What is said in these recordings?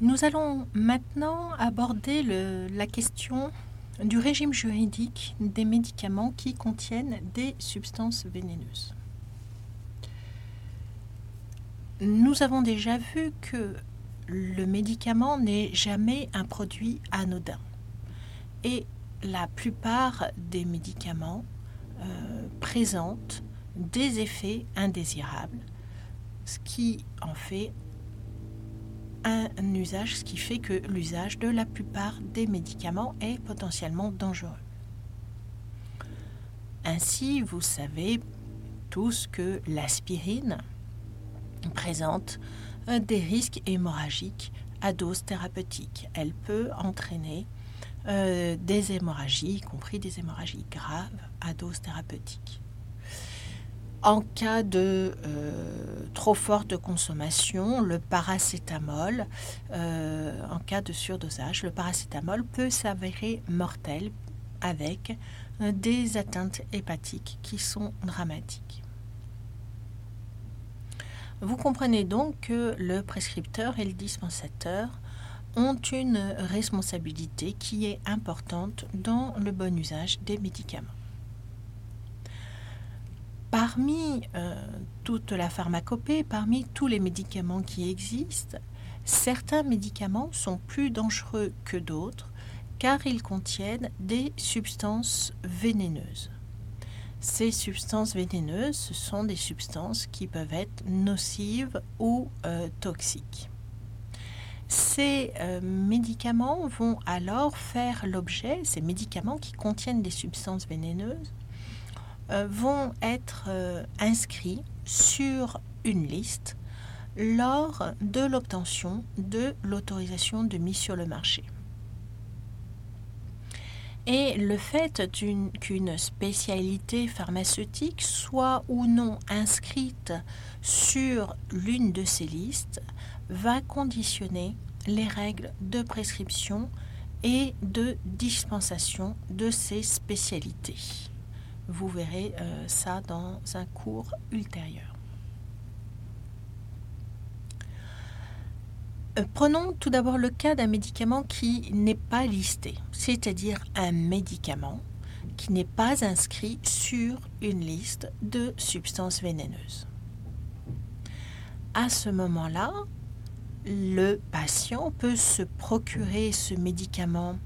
Nous allons maintenant aborder la question du régime juridique des médicaments qui contiennent des substances vénéneuses. Nous avons déjà vu que le médicament n'est jamais un produit anodin. Et la plupart des médicaments euh, présentent des effets indésirables, ce qui en fait usage, ce qui fait que l'usage de la plupart des médicaments est potentiellement dangereux. Ainsi, vous savez tous que l'aspirine présente euh, des risques hémorragiques à dose thérapeutique. Elle peut entraîner euh, des hémorragies, y compris des hémorragies graves à dose thérapeutique. En cas de euh, trop forte consommation, le paracétamol, euh, en cas de surdosage, le paracétamol peut s'avérer mortel avec euh, des atteintes hépatiques qui sont dramatiques. Vous comprenez donc que le prescripteur et le dispensateur ont une responsabilité qui est importante dans le bon usage des médicaments. Parmi euh, toute la pharmacopée, parmi tous les médicaments qui existent, certains médicaments sont plus dangereux que d'autres car ils contiennent des substances vénéneuses. Ces substances vénéneuses, ce sont des substances qui peuvent être nocives ou euh, toxiques. Ces euh, médicaments vont alors faire l'objet, ces médicaments qui contiennent des substances vénéneuses, vont être euh, inscrits sur une liste lors de l'obtention de l'autorisation de mise sur le marché. Et le fait qu'une spécialité pharmaceutique soit ou non inscrite sur l'une de ces listes va conditionner les règles de prescription et de dispensation de ces spécialités. Vous verrez euh, ça dans un cours ultérieur. Euh, Prenons tout d'abord le cas d'un médicament qui n'est pas listé, c'est-à-dire un médicament qui n'est pas inscrit sur une liste de substances vénéneuses. À ce moment-là, le patient peut se procurer ce médicament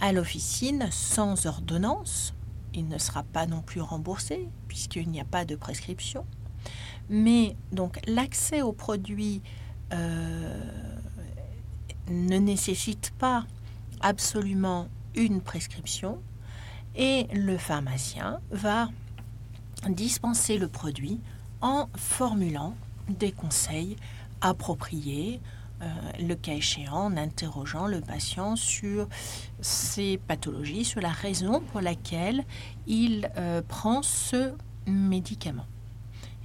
à l'officine sans ordonnance. Il ne sera pas non plus remboursé puisqu'il n'y a pas de prescription. Mais donc l'accès au produit euh, ne nécessite pas absolument une prescription et le pharmacien va dispenser le produit en formulant des conseils appropriés, euh, le cas échéant, en interrogeant le patient sur ses pathologies, sur la raison pour laquelle il euh, prend ce médicament.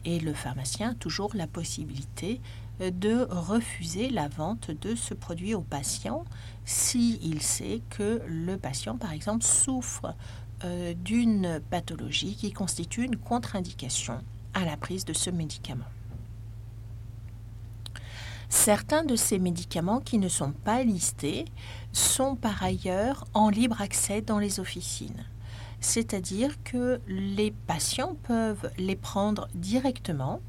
Et le pharmacien a toujours la possibilité euh, de refuser la vente de ce produit au patient s'il sait que le patient, par exemple, souffre d'une pathologie qui constitue une contre-indication à la prise de ce médicament. Certains de ces médicaments qui ne sont pas listés sont par ailleurs en libre accès dans les officines. C'est-à-dire que les patients peuvent les prendre directement.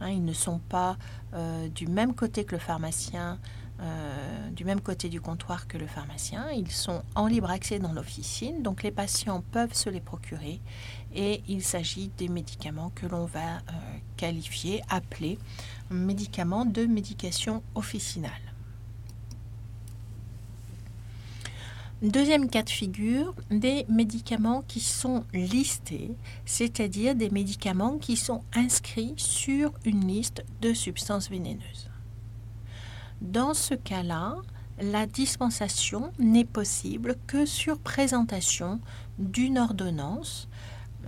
Hein, ils ne sont pas euh, du même côté que le pharmacien, euh, du même côté du comptoir que le pharmacien. Ils sont en libre accès dans l'officine, donc les patients peuvent se les procurer et il s'agit des médicaments que l'on va euh, qualifier, appeler médicaments de médication officinale. Deuxième cas de figure, des médicaments qui sont listés, c'est-à-dire des médicaments qui sont inscrits sur une liste de substances vénéneuses. Dans ce cas-là, la dispensation n'est possible que sur présentation d'une ordonnance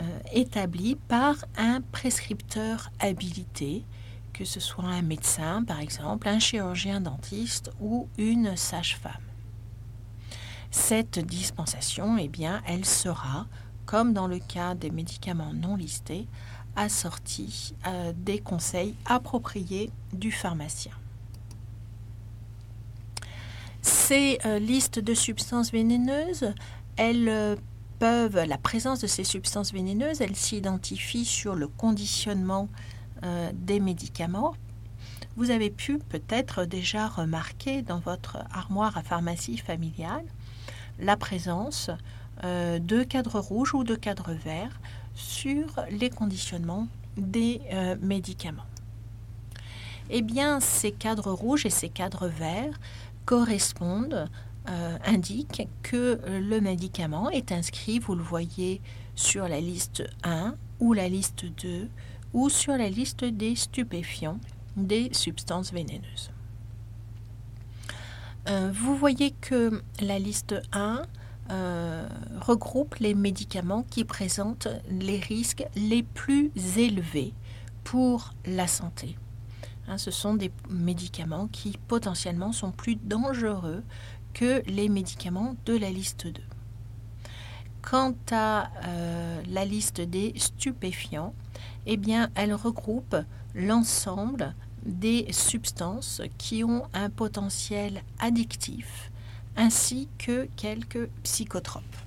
euh, établie par un prescripteur habilité, que ce soit un médecin par exemple, un chirurgien dentiste ou une sage-femme. Cette dispensation, eh bien, elle sera, comme dans le cas des médicaments non listés, assortie euh, des conseils appropriés du pharmacien. Ces listes de substances vénéneuses, elles peuvent, la présence de ces substances vénéneuses, elles s'identifient sur le conditionnement des médicaments. Vous avez pu peut-être déjà remarquer dans votre armoire à pharmacie familiale la présence euh, de cadres rouges ou de cadres verts sur les conditionnements des euh, médicaments. Eh bien, ces cadres rouges et ces cadres verts correspondent, euh, indiquent que le médicament est inscrit, vous le voyez, sur la liste 1 ou la liste 2 ou sur la liste des stupéfiants, des substances vénéneuses. vous voyez que la liste 1 euh, regroupe les médicaments qui présentent les risques les plus élevés pour la santé. Hein, ce sont des médicaments qui potentiellement sont plus dangereux que les médicaments de la liste 2. Quant à euh, la liste des stupéfiants, eh elle regroupe l'ensemble des substances qui ont un potentiel addictif ainsi que quelques psychotropes.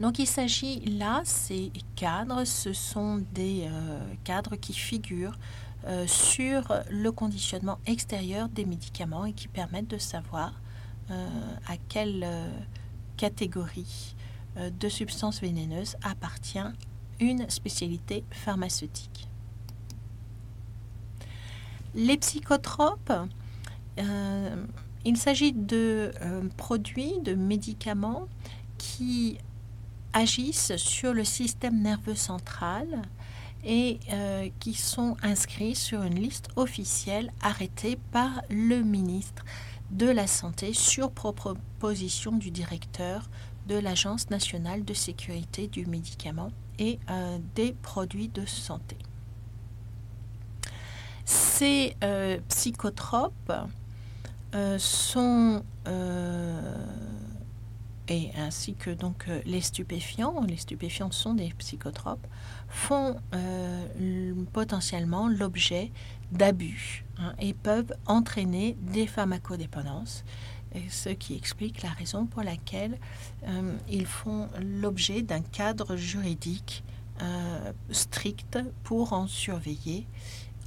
Donc il s'agit là, ces cadres, ce sont des euh, cadres qui figurent euh, sur le conditionnement extérieur des médicaments et qui permettent de savoir euh, à quelle catégorie de substances vénéneuses appartient une spécialité pharmaceutique. Les psychotropes il s'agit de produits, de médicaments qui agissent sur le système nerveux central et euh, qui sont inscrits sur une liste officielle arrêtée par le ministre de la Santé sur proposition du directeur de l'Agence nationale de sécurité du médicament et des produits de santé. Ces psychotropes euh, sont euh, et ainsi que donc euh, les stupéfiants, les stupéfiants sont des psychotropes, font potentiellement l'objet d'abus hein, et peuvent entraîner des pharmacodépendances, ce qui explique la raison pour laquelle ils font l'objet d'un cadre juridique strict pour en surveiller,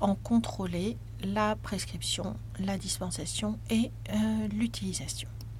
en contrôler la prescription, la dispensation et euh, l'utilisation.